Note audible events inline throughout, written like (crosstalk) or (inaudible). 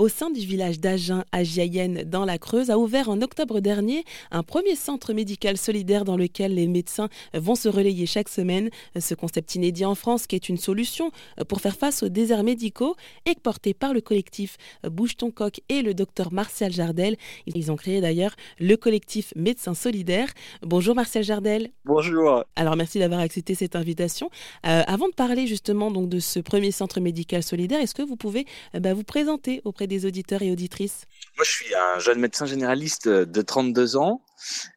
au sein du village d'Agen à Giayenne dans la Creuse, a ouvert en octobre dernier un premier centre médical solidaire dans lequel les médecins vont se relayer chaque semaine. Ce concept inédit en France qui est une solution pour faire face aux déserts médicaux est porté par le collectif Bouge ton coq et le docteur Martial Jardel. Ils ont créé d'ailleurs le collectif Médecins Solidaires. Bonjour Martial Jardel. Bonjour. Alors merci d'avoir accepté cette invitation. Euh, avant de parler justement donc de ce premier centre médical solidaire, est-ce que vous pouvez euh, bah, vous présenter auprès auditeurs et auditrices? Moi, je suis un jeune médecin généraliste de 32 ans.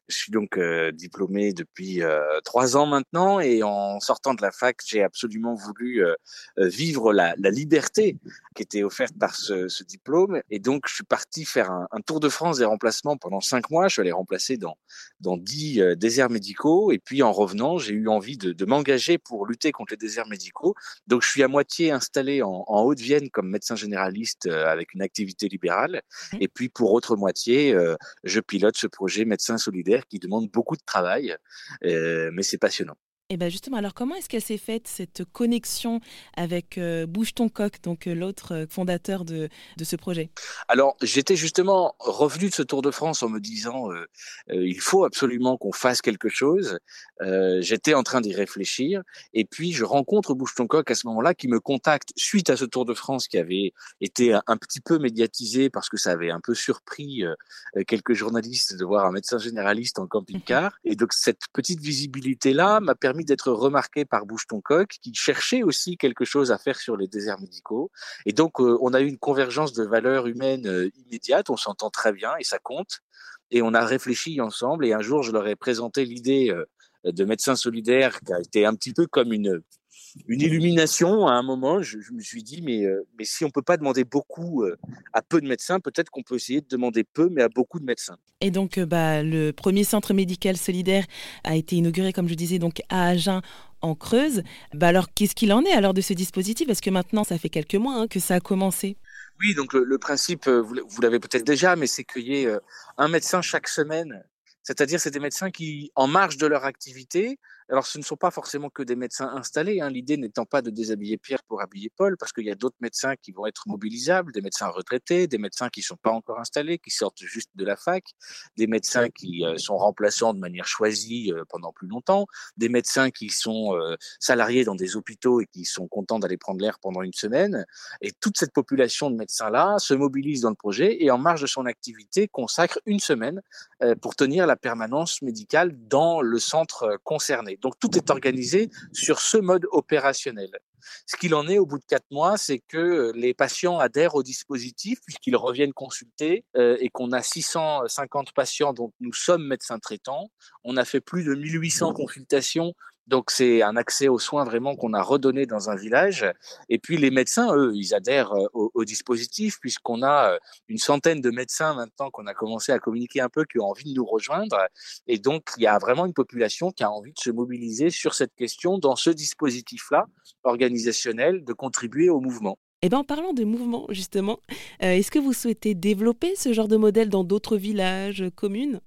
Je suis donc euh, diplômé depuis euh, trois ans maintenant et en sortant de la fac, j'ai absolument voulu euh, vivre la, la, liberté qui était offerte par ce, ce, diplôme. Et donc, je suis parti faire un, un, tour de France des remplacements pendant cinq mois. Je suis allé remplacer dans, dans dix déserts médicaux. Et puis, en revenant, j'ai eu envie de, de m'engager pour lutter contre les déserts médicaux. Donc, je suis à moitié installé en, en Haute-Vienne comme médecin généraliste avec une activité libérale. Mmh. Et puis, pour autre moitié, je pilote ce projet médecin solidaire qui demande beaucoup de travail, euh, mais c'est passionnant. Et bien justement, alors comment est-ce qu'elle s'est faite cette connexion avec euh, Bouge ton coq, donc euh, l'autre euh, fondateur de, de, ce projet? Alors j'étais justement revenu de ce Tour de France en me disant euh, euh, il faut absolument qu'on fasse quelque chose. J'étais en train d'y réfléchir. Et puis je rencontre Bouge ton coq à ce moment-là qui me contacte suite à ce Tour de France qui avait été un, un petit peu médiatisé parce que ça avait un peu surpris quelques journalistes de voir un médecin généraliste en camping-car. (laughs) Et donc cette petite visibilité là m'a permis d'être remarqué par Bouge ton coq, qui cherchait aussi quelque chose à faire sur les déserts médicaux. Et donc, euh, on a eu une convergence de valeurs humaines euh, immédiate, on s'entend très bien et ça compte. Et on a réfléchi ensemble et un jour, je leur ai présenté l'idée euh, de médecins solidaires qui a été un petit peu comme une une illumination à un moment. Je, je me suis dit, mais, euh, mais si on peut pas demander beaucoup euh, à peu de médecins, peut-être qu'on peut essayer de demander peu, mais à beaucoup de médecins. Et donc, euh, bah, le premier centre médical solidaire a été inauguré, comme je disais, donc à Agen en Creuse. Bah alors, qu'est-ce qu'il en est alors de ce dispositif? Parce que maintenant, ça fait quelques mois hein, que ça a commencé? Oui, donc le, le principe, vous, vous l'avez peut-être déjà, mais c'est qu'il y ait un médecin chaque semaine. C'est-à-dire, c'est des médecins qui, en marge de leur activité, alors, ce ne sont pas forcément que des médecins installés. Hein. L'idée n'étant pas de déshabiller Pierre pour habiller Paul, parce qu'il y a d'autres médecins qui vont être mobilisables, des médecins retraités, des médecins qui ne sont pas encore installés, qui sortent juste de la fac, des médecins qui euh, sont remplaçants de manière choisie euh, pendant plus longtemps, des médecins qui sont euh, salariés dans des hôpitaux et qui sont contents d'aller prendre l'air pendant une semaine. Et toute cette population de médecins-là se mobilise dans le projet et en marge de son activité consacre une semaine pour tenir la permanence médicale dans le centre euh, Donc tout est organisé sur ce mode opérationnel. Ce qu'il en est au bout de quatre mois, c'est que les patients adhèrent au dispositif puisqu'ils reviennent consulter euh, et qu'on a 650 patients dont nous sommes médecins traitants. On a fait plus de 1800 consultations donc c'est un accès aux soins vraiment qu'on a redonné dans un village. Et puis les médecins, eux, ils adhèrent euh, au, dispositif puisqu'on a euh, une centaine de médecins maintenant qu'on a commencé à communiquer un peu qui ont envie de nous rejoindre. Et donc il y a vraiment une population qui a envie de se mobiliser sur cette question dans ce dispositif-là organisationnel de contribuer au mouvement. Eh bien, en parlant de mouvement, justement, euh, est-ce que vous souhaitez développer ce genre de modèle dans d'autres villages, communes?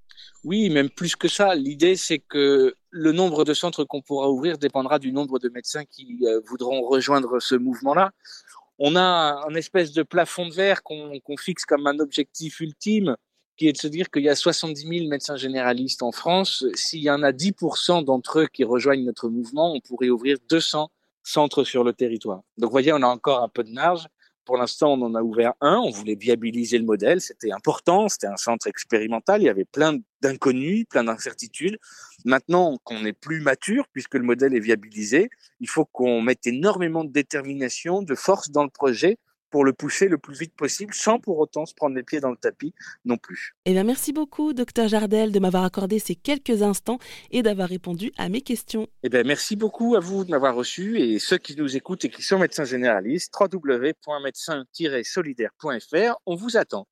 Oui, même plus que ça. L'idée, c'est que le nombre de centres qu'on pourra ouvrir dépendra du nombre de médecins qui euh, voudront rejoindre ce mouvement-là. On a un espèce de plafond de verre qu'on qu fixe comme un objectif ultime, qui est de se dire qu'il y a 70 000 médecins généralistes en France. S'il y en a 10% d'entre eux qui rejoignent notre mouvement, on pourrait ouvrir 200 centres sur le territoire. Donc, vous voyez, on a encore un peu de marge. Pour l'instant, on en a ouvert un. On voulait viabiliser le modèle. C'était important. C'était un centre expérimental. Il y avait plein d'inconnus, plein d'incertitudes. Maintenant qu'on est plus mature, puisque le modèle est viabilisé, il faut qu'on mette énormément de détermination, de force dans le projet pour le pousser le plus vite possible sans pour autant se prendre les pieds dans le tapis non plus. Eh bien, merci beaucoup, docteur Jardel, de m'avoir accordé ces quelques instants et d'avoir répondu à mes questions. Eh bien, merci beaucoup à vous de m'avoir reçu et ceux qui nous écoutent et qui sont médecins généralistes, www.médecin-solidaire.fr, on vous attend.